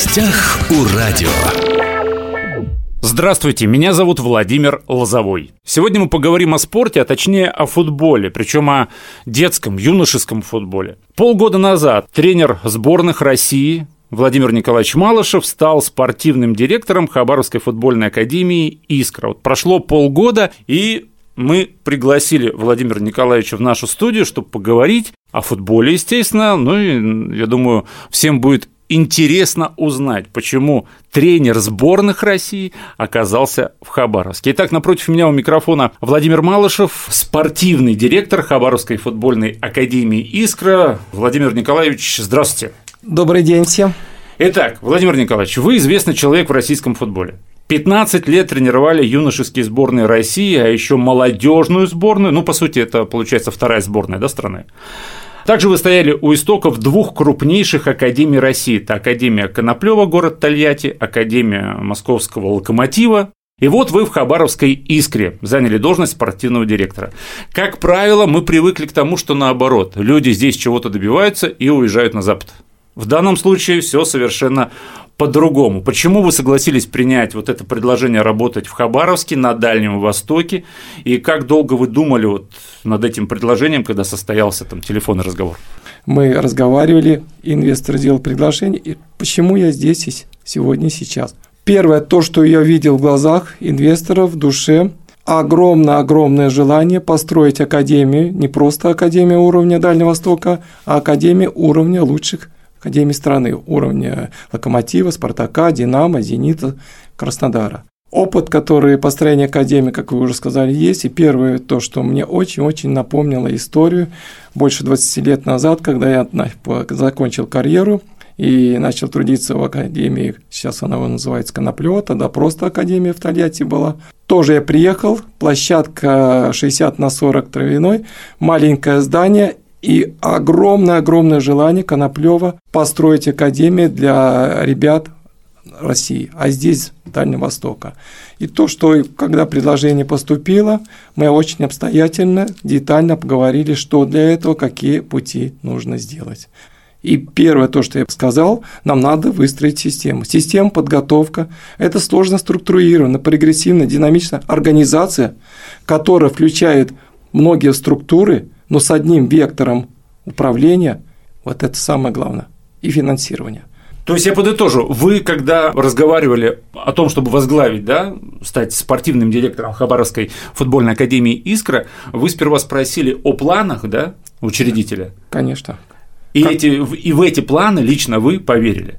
гостях у радио. Здравствуйте, меня зовут Владимир Лозовой. Сегодня мы поговорим о спорте, а точнее о футболе, причем о детском, юношеском футболе. Полгода назад тренер сборных России Владимир Николаевич Малышев стал спортивным директором Хабаровской футбольной академии «Искра». Вот прошло полгода, и мы пригласили Владимира Николаевича в нашу студию, чтобы поговорить о футболе, естественно. Ну и, я думаю, всем будет интересно узнать, почему тренер сборных России оказался в Хабаровске. Итак, напротив меня у микрофона Владимир Малышев, спортивный директор Хабаровской футбольной академии «Искра». Владимир Николаевич, здравствуйте. Добрый день всем. Итак, Владимир Николаевич, вы известный человек в российском футболе. 15 лет тренировали юношеские сборные России, а еще молодежную сборную. Ну, по сути, это получается вторая сборная да, страны. Также вы стояли у истоков двух крупнейших академий России. Это Академия Коноплева, город Тольятти, Академия Московского Локомотива. И вот вы в Хабаровской «Искре» заняли должность спортивного директора. Как правило, мы привыкли к тому, что наоборот, люди здесь чего-то добиваются и уезжают на Запад. В данном случае все совершенно по-другому. Почему вы согласились принять вот это предложение работать в Хабаровске, на Дальнем Востоке, и как долго вы думали вот над этим предложением, когда состоялся там телефонный разговор? Мы разговаривали, инвестор сделал предложение, и почему я здесь сегодня, сейчас? Первое, то, что я видел в глазах инвестора, в душе, огромное-огромное желание построить академию, не просто академию уровня Дальнего Востока, а академию уровня лучших академий страны уровня Локомотива, Спартака, Динамо, Зенита, Краснодара. Опыт, который построение академии, как вы уже сказали, есть. И первое, то, что мне очень-очень напомнило историю больше 20 лет назад, когда я закончил карьеру и начал трудиться в академии, сейчас она называется Коноплева, тогда просто академия в Тольятти была. Тоже я приехал, площадка 60 на 40 травяной, маленькое здание, и огромное-огромное желание Коноплева построить академию для ребят России, а здесь Дальнего Востока. И то, что когда предложение поступило, мы очень обстоятельно, детально поговорили, что для этого, какие пути нужно сделать. И первое, то, что я сказал, нам надо выстроить систему. Система подготовка – это сложно структурированная, прогрессивная, динамичная организация, которая включает многие структуры – но с одним вектором управления, вот это самое главное, и финансирование. То есть я подытожу, вы когда разговаривали о том, чтобы возглавить, да, стать спортивным директором Хабаровской футбольной академии «Искра», вы сперва спросили о планах, да, учредителя? Конечно. И, как... эти, и в эти планы лично вы поверили?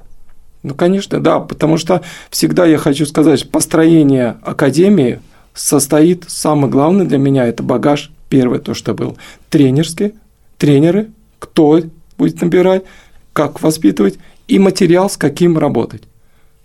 Ну, конечно, да, потому что всегда я хочу сказать, построение академии состоит, самое главное для меня, это багаж Первое, то, что был тренерский, тренеры, кто будет набирать, как воспитывать, и материал, с каким работать.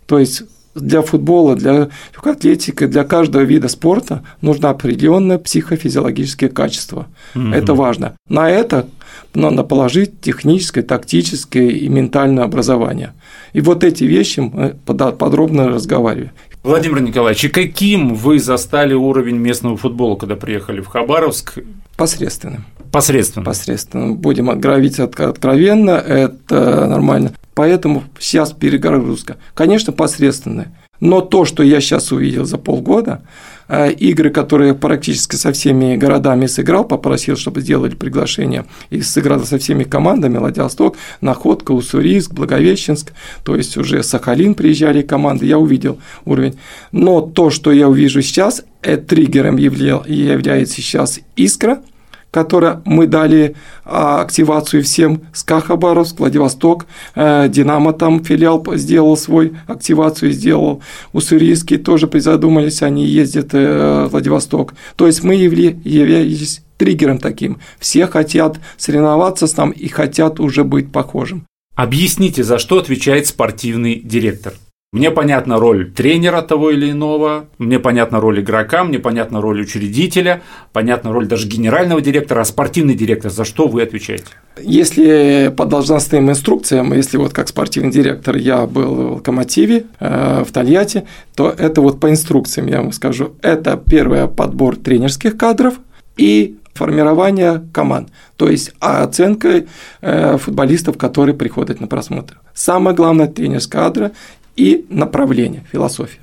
То есть для футбола, для атлетики, для каждого вида спорта нужно определенное психофизиологическое качество. Mm-hmm. Это важно. На это надо положить техническое, тактическое и ментальное образование. И вот эти вещи мы подробно разговариваем. Владимир Николаевич, и каким вы застали уровень местного футбола, когда приехали в Хабаровск? Посредственным. Посредственно. Посредственно. Будем говорить откровенно, это нормально. Поэтому сейчас перегрузка. Конечно, посредственная. Но то, что я сейчас увидел за полгода, игры, которые практически со всеми городами сыграл, попросил, чтобы сделали приглашение, и сыграл со всеми командами, Владивосток, Находка, Уссурийск, Благовещенск, то есть уже Сахалин приезжали команды, я увидел уровень. Но то, что я увижу сейчас, э, триггером является сейчас «Искра», которое мы дали а, активацию всем, СКА Хабаровск, Владивосток, э, Динамо там филиал сделал свой, активацию сделал, Уссурийский тоже призадумались, они ездят э, в Владивосток. То есть мы являлись триггером таким. Все хотят соревноваться с нами и хотят уже быть похожим. Объясните, за что отвечает спортивный директор? Мне понятна роль тренера того или иного, мне понятна роль игрока, мне понятна роль учредителя, понятна роль даже генерального директора, а спортивный директор, за что вы отвечаете? Если по должностным инструкциям, если вот как спортивный директор я был в Локомотиве, э, в Тольятти, то это вот по инструкциям я вам скажу, это первое подбор тренерских кадров и формирования команд, то есть оценка э, футболистов, которые приходят на просмотр. Самое главное – тренерская кадра и направление, философия.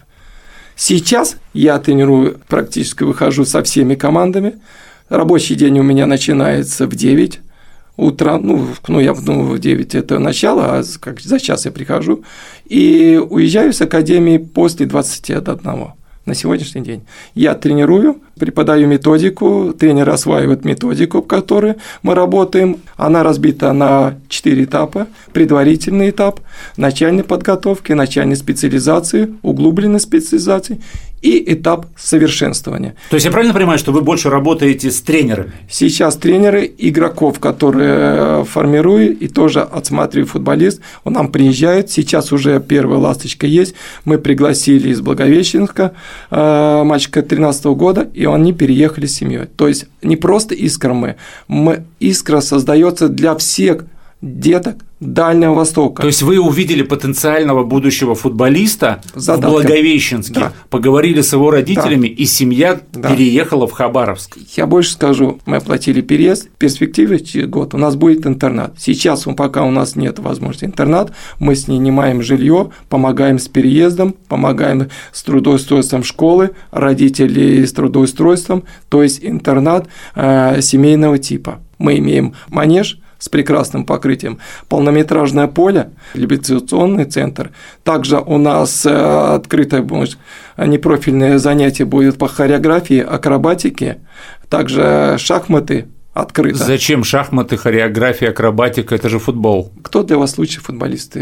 Сейчас я тренирую, практически выхожу со всеми командами. Рабочий день у меня начинается в 9 утра, ну, ну я думаю, в 9 это начало, а как за час я прихожу, и уезжаю с академии после 21 на сегодняшний день. Я тренирую, преподаю методику, тренеры осваивают методику, в которой мы работаем. Она разбита на четыре этапа. Предварительный этап, начальной подготовки, начальной специализации, углубленной специализации и этап совершенствования. То есть я правильно понимаю, что вы больше работаете с тренерами? Сейчас тренеры игроков, которые э, формируют и тоже отсматривают футболист, он нам приезжает, сейчас уже первая ласточка есть, мы пригласили из Благовещенска э, мальчика 13 года, и они переехали с семьей. То есть не просто искра мы, мы искра создается для всех деток Дальнего Востока. То есть вы увидели потенциального будущего футболиста Задатка. в Благовещенске, да. поговорили с его родителями, да. и семья да. переехала в Хабаровск. Я больше скажу, мы оплатили переезд, в перспективе через год у нас будет интернат. Сейчас, пока у нас нет возможности интернат, мы снимаем жилье, помогаем с переездом, помогаем с трудоустройством школы, родителей с трудоустройством, то есть интернат э, семейного типа. Мы имеем манеж, с прекрасным покрытием, полнометражное поле, реабилитационный центр. Также у нас э, открытое непрофильное занятие будет по хореографии, акробатике, также шахматы, открыто. Зачем шахматы, хореография, акробатика? Это же футбол. Кто для вас лучший футболист?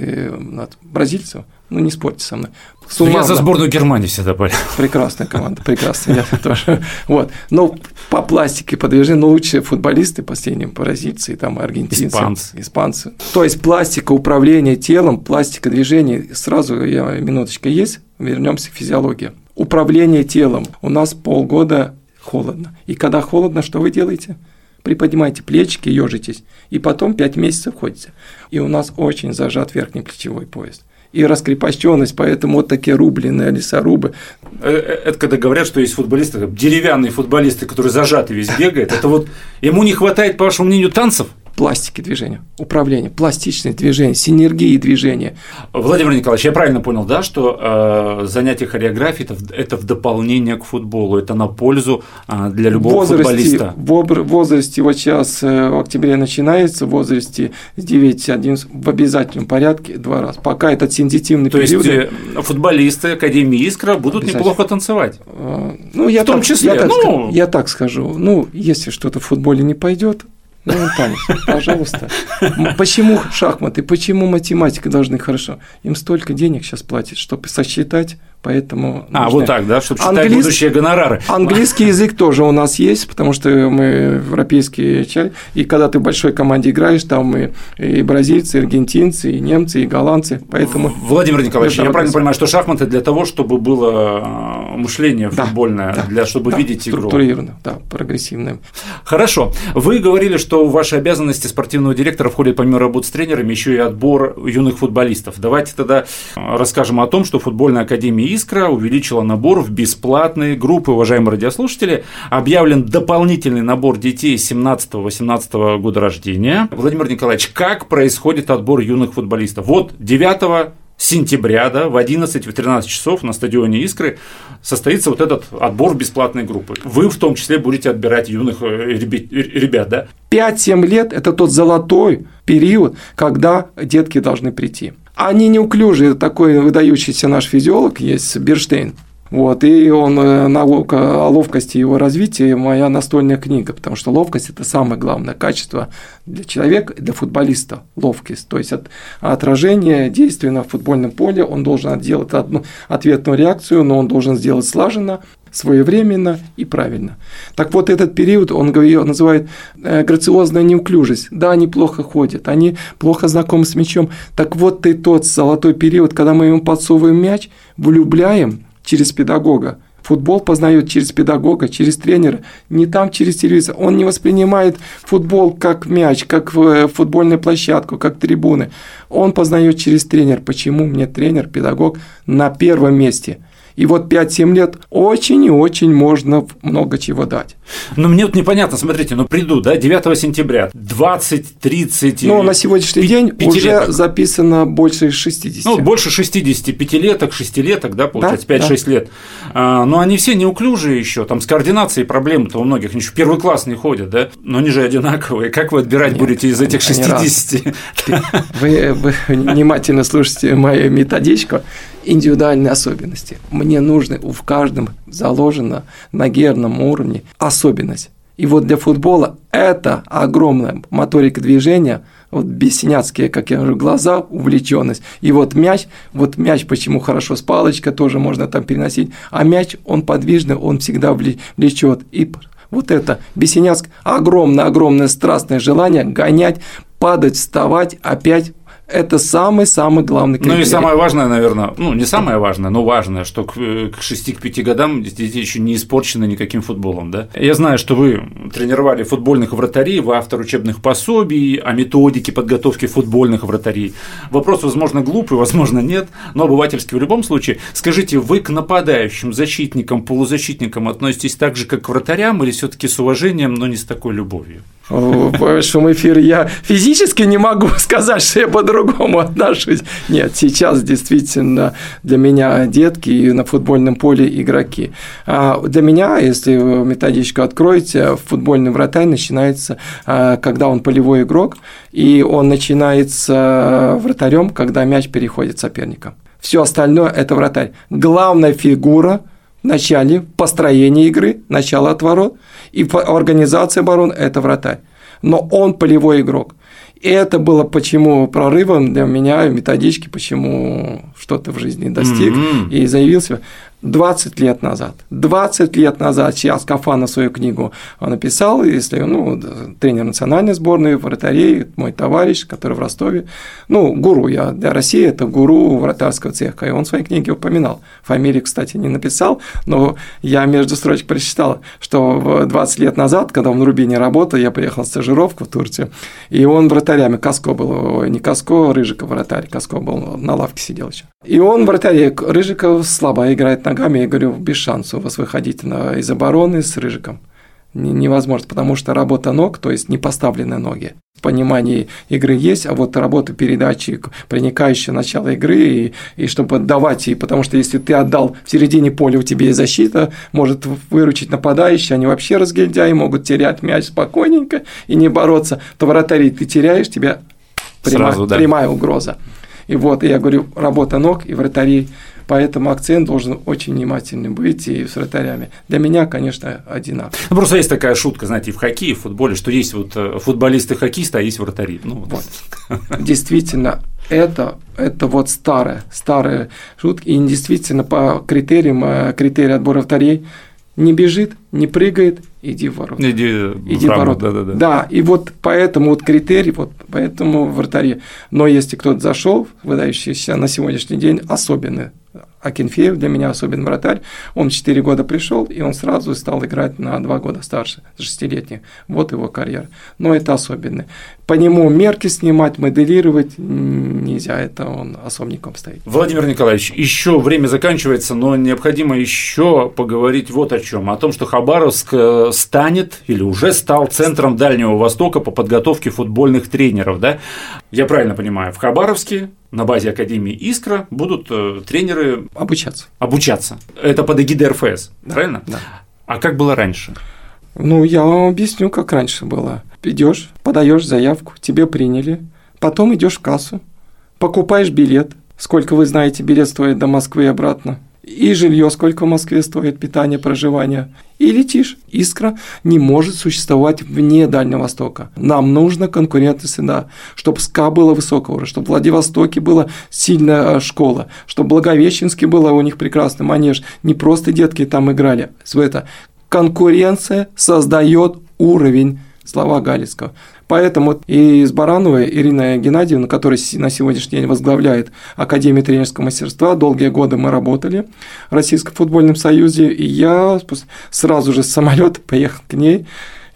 Бразильцев? Ну, не спорьте со мной. Суммарно. Я за сборную Германии всегда болел. Прекрасная команда, прекрасная, я тоже. Вот. Но по пластике, по движению, ну, лучшие футболисты последним бразильцы, там, аргентинцы. Испанцы. Испанцы. То есть пластика управления телом, пластика движений, сразу я, минуточка есть, вернемся к физиологии. Управление телом. У нас полгода холодно. И когда холодно, что вы делаете? приподнимайте плечики, ежитесь, и потом 5 месяцев ходите. И у нас очень зажат верхний плечевой пояс и раскрепощенность, поэтому вот такие рубленые лесорубы. Э, э, это когда говорят, что есть футболисты, деревянные футболисты, которые зажаты весь бегает, это вот ему не хватает, по вашему мнению, танцев? Пластики движения, управление, пластичность движения, синергии движения. Владимир Николаевич, я правильно понял, да, что э, занятие хореографией это, это в дополнение к футболу, это на пользу э, для любого возрасте, футболиста? В возрасте, вот сейчас э, в октябре начинается, в возрасте с 9-11 в обязательном порядке два раза. Пока этот сензитивный То период. То есть э, футболисты Академии Искра будут неплохо танцевать? Э, ну, я в том так, числе. Я так, ну... я так скажу. Ну, если что-то в футболе не пойдет, ну, танец, пожалуйста. Почему шахматы, почему математика должны хорошо? Им столько денег сейчас платят, чтобы сосчитать Поэтому а, вот так, да, чтобы считать Английс... будущие гонорары. Английский язык тоже у нас есть, потому что мы европейские часть, и когда ты в большой команде играешь, там и, и бразильцы, и аргентинцы, и немцы, и голландцы, поэтому… Владимир Николаевич, я правильно понимаю, что шахматы для того, чтобы было а, мышление да, футбольное, да, для чтобы да, видеть игру. Структурированно, да, прогрессивное. Хорошо. Вы говорили, что в ваши обязанности спортивного директора входит помимо работы с тренерами еще и отбор юных футболистов. Давайте тогда расскажем о том, что футбольная академия Искра увеличила набор в бесплатные группы, уважаемые радиослушатели. Объявлен дополнительный набор детей 17-18 года рождения. Владимир Николаевич, как происходит отбор юных футболистов? Вот 9 сентября, да, в 11-13 часов на стадионе Искры состоится вот этот отбор бесплатной группы. Вы в том числе будете отбирать юных э, ребят, да? 5-7 лет – это тот золотой период, когда детки должны прийти. Они неуклюжие, такой выдающийся наш физиолог есть, Берштейн. Вот, и он э, на о ловкости его развития моя настольная книга, потому что ловкость – это самое главное качество для человека, для футболиста – ловкость. То есть от, отражение действия на футбольном поле, он должен сделать одну ответную реакцию, но он должен сделать слаженно, своевременно и правильно. Так вот, этот период он называет э, грациозная неуклюжесть. Да, они плохо ходят, они плохо знакомы с мячом. Так вот, ты тот золотой период, когда мы ему подсовываем мяч, влюбляем, через педагога. Футбол познает через педагога, через тренера, не там через телевизор. Он не воспринимает футбол как мяч, как э, футбольную площадку, как трибуны. Он познает через тренер. Почему мне тренер, педагог на первом месте? И вот 5-7 лет очень и очень можно много чего дать. Ну, мне вот непонятно, смотрите, ну, приду, да, 9 сентября, 20, 30... Ну, на сегодняшний день уже записано больше 60. Ну, больше 60 пятилеток, шестилеток, да, получается, да, 5-6 да. лет. А, но они все неуклюжие еще, там с координацией проблемы-то у многих, они еще первый класс не ходят, да, но они же одинаковые. Как вы отбирать Нет, будете из этих 60? Вы, вы внимательно слушайте мою методичку индивидуальные особенности. Мне нужно в каждом заложено на герном уровне особенность. И вот для футбола это огромная моторика движения, вот бессиняцкие, как я говорю, глаза, увлеченность. И вот мяч, вот мяч почему хорошо с палочкой тоже можно там переносить, а мяч, он подвижный, он всегда влечет. И вот это бессиняцкое огромное-огромное страстное желание гонять, падать, вставать, опять это самый-самый главный критерий. Ну и самое важное, наверное, ну не самое важное, но важное, что к, к 6-5 годам дети еще не испорчены никаким футболом, да. Я знаю, что вы тренировали футбольных вратарей, вы автор учебных пособий о методике подготовки футбольных вратарей. Вопрос, возможно, глупый, возможно, нет, но обывательский в любом случае. Скажите, вы к нападающим, защитникам, полузащитникам относитесь так же, как к вратарям, или все таки с уважением, но не с такой любовью? В большом эфире я физически не могу сказать, что я по-другому отношусь. Нет, сейчас действительно для меня детки и на футбольном поле игроки. А для меня, если вы методичку откроете, футбольный вратарь начинается, а, когда он полевой игрок, и он начинается вратарем, когда мяч переходит соперника. Все остальное – это вратарь. Главная фигура – начале построения игры, начало от ворот, и организация обороны – это вратарь. Но он полевой игрок. И это было почему прорывом для меня, методички, почему что-то в жизни достиг mm-hmm. и заявился. 20 лет назад. 20 лет назад сейчас Кафанов свою книгу написал, если, ну, тренер национальной сборной, вратарей, мой товарищ, который в Ростове, ну, гуру я для России, это гуру вратарского цеха, и он в своей книге упоминал. Фамилии, кстати, не написал, но я между строчек прочитал, что 20 лет назад, когда он в Рубине работал, я приехал в стажировку в Турцию, и он вратарями, Каско был, не Каско, Рыжиков вратарь, Каско был, на лавке сидел еще. И он вратарь, Рыжиков слабо играет на ногами, я говорю, без шанса у вас выходить на, из обороны с Рыжиком. Невозможно, потому что работа ног, то есть не поставленные ноги. Понимание игры есть, а вот работа передачи, проникающее начало игры, и, и чтобы отдавать, и потому что если ты отдал в середине поля, у тебя есть защита, может выручить нападающий, они вообще разгильдяи, могут терять мяч спокойненько и не бороться, то вратарей ты теряешь, тебя прямая, Сразу, да. прямая угроза. И вот, я говорю, работа ног и вратарей Поэтому акцент должен очень внимательный быть и с вратарями. Для меня, конечно, одинаково. Ну, просто есть такая шутка, знаете, в хоккее, и в футболе, что есть вот э, футболисты-хоккеисты, а есть вратари. Ну, вот. Действительно, это, это вот старая, старая шутка. И действительно, по критериям, э, критерии отбора вратарей, не бежит, не прыгает, иди в ворота. Иди, иди в ворота. Да, да, да. да, и вот поэтому вот критерий, вот поэтому вратаре. Но если кто-то зашел, выдающийся на сегодняшний день, особенный Акинфеев для меня особенный вратарь. Он 4 года пришел, и он сразу стал играть на 2 года старше, шестилетний. Вот его карьера. Но это особенный. По нему мерки снимать, моделировать нельзя, это он особняком стоит. Владимир Николаевич, еще время заканчивается, но необходимо еще поговорить вот о чем. О том, что Хабаровск э, станет или уже стал центром Дальнего Востока по подготовке футбольных тренеров. Да? Я правильно понимаю, в Хабаровске на базе Академии Искра будут э, тренеры обучаться. Обучаться. Это под эгидой РФС, правильно? Да. А как было раньше? Ну, я вам объясню, как раньше было. Идешь, подаешь заявку, тебе приняли, потом идешь в кассу, покупаешь билет. Сколько вы знаете, билет стоит до Москвы и обратно? И жилье, сколько в Москве стоит, питание, проживание, и летишь. Искра не может существовать вне Дальнего Востока. Нам нужна конкурентная среда, чтобы СКА было высокого уровня, чтобы в Владивостоке была сильная э, школа, чтобы Благовещенске было у них прекрасный манеж. Не просто детки там играли. Это конкуренция создает уровень слова Галицкого. Поэтому и из Барановой Ирина Геннадьевна, которая на сегодняшний день возглавляет Академию тренерского мастерства, долгие годы мы работали в Российском футбольном союзе, и я сразу же с самолета поехал к ней,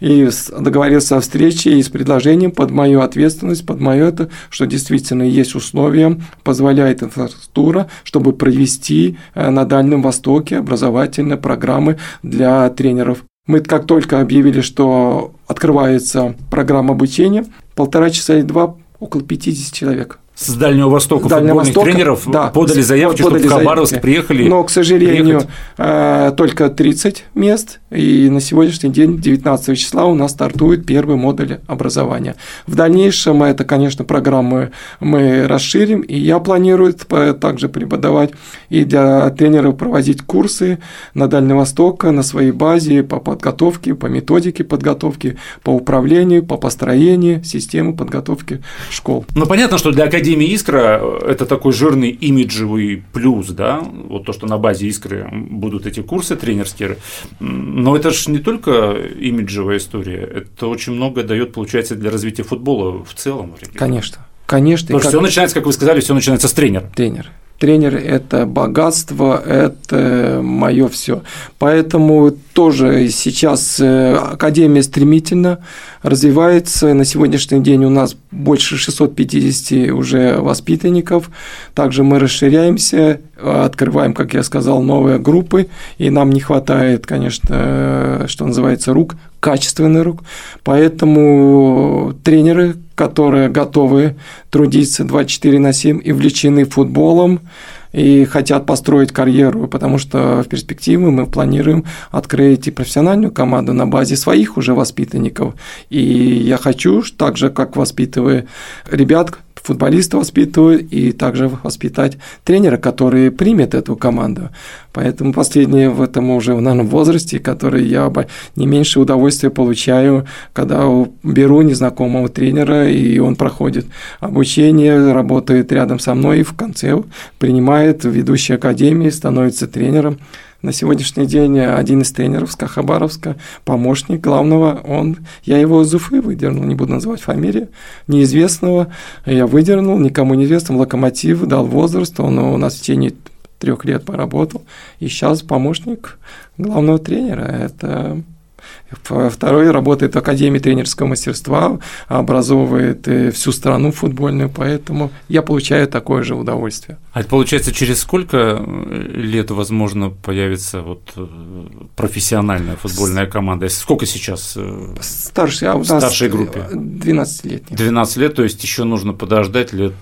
и договорился о встрече и с предложением под мою ответственность, под мое это, что действительно есть условия, позволяет инфраструктура, чтобы провести э, на Дальнем Востоке образовательные программы для тренеров Мы как только объявили, что открывается программа обучения, полтора часа или два около 50 человек с Дальнего Востока Дальнего футбольных Востока, тренеров да, подали заявки, подали чтобы в Хабаровск заявки. приехали. Но, к сожалению, приехать. э, только 30 мест, и на сегодняшний день, 19 числа, у нас стартует первый модуль образования. В дальнейшем это, конечно, программы мы расширим, и я планирую п- также преподавать и для тренеров проводить курсы на Дальний Восток, на своей базе по подготовке, по методике подготовки, по управлению, по построению системы подготовки школ. Ну, понятно, что для Академии Искра это такой жирный имиджевый плюс, да, вот то, что на базе Искры будут эти курсы тренерские, но это же не только имиджевая история, это очень много дает, получается, для развития футбола в целом. Конечно. Конечно. Потому что как- все начинается, как вы сказали, все начинается с тренера. тренер. Тренер – это богатство, это мое все. Поэтому тоже сейчас э, Академия стремительно развивается. На сегодняшний день у нас больше 650 уже воспитанников. Также мы расширяемся, открываем, как я сказал, новые группы. И нам не хватает, конечно, э, что называется, рук, качественных рук. Поэтому тренеры, которые готовы трудиться 24 на 7 и влечены футболом, и хотят построить карьеру, потому что в перспективе мы планируем открыть и профессиональную команду на базе своих уже воспитанников. И я хочу, так же, как воспитываю ребят, футболиста воспитываю, и также воспитать тренера, который примет эту команду. Поэтому последнее в этом уже, наверное, возрасте, который я бы не меньше удовольствия получаю, когда беру незнакомого тренера, и он проходит обучение, работает рядом со мной, и в конце принимает в ведущей академии, становится тренером. На сегодняшний день один из тренеров с Хабаровска, помощник главного, он, я его из Уфы выдернул, не буду называть фамилию, неизвестного, я выдернул, никому неизвестным, локомотив, дал возраст, он у нас в течение трех лет поработал, и сейчас помощник главного тренера. Это Второй работает в Академии тренерского мастерства, образовывает э, всю страну футбольную, поэтому я получаю такое же удовольствие. А это получается, через сколько лет, возможно, появится вот э, профессиональная футбольная команда? Сколько сейчас? э, Старший, а у В старшей группе. 12-летний. 12 лет, то есть еще нужно подождать лет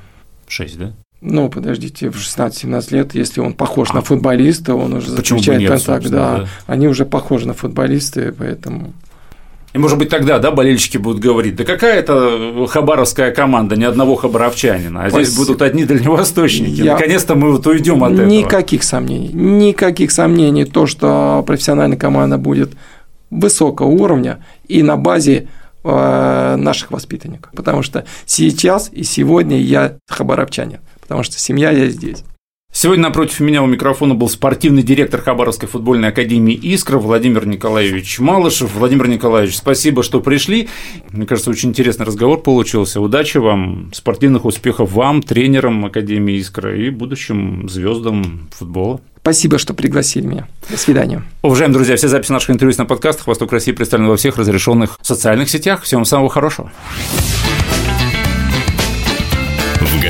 6, да? Ну, подождите, в 16-17 лет, если он похож А. на футболиста, он уже Почему заключает нет, контакт, да. да. Они уже похожи на футболисты, поэтому И, может быть, тогда, да, болельщики будут говорить, да какая это хабаровская команда, ни одного хабаровчанина, а здесь Спасибо. будут одни дальневосточники. Я- Наконец-то мы вот уйдем от этого. никаких сомнений, никаких сомнений, то, что профессиональная команда будет высокого уровня и на базе э, наших воспитанников. Потому что сейчас и сегодня я хабаровчанин, потому что семья я здесь. Сегодня напротив меня у микрофона был спортивный директор Хабаровской футбольной академии «Искра» Владимир Николаевич Малышев. Владимир Николаевич, спасибо, что пришли. Мне кажется, очень интересный разговор получился. Удачи вам, спортивных успехов вам, тренерам Академии «Искра» и будущим звездам футбола. Спасибо, что пригласили меня. До свидания. Уважаемые друзья, все записи наших интервью на подкастах «Восток России» представлены во всех разрешенных социальных сетях. Всем самого хорошего.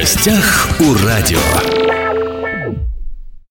Гостях у радио.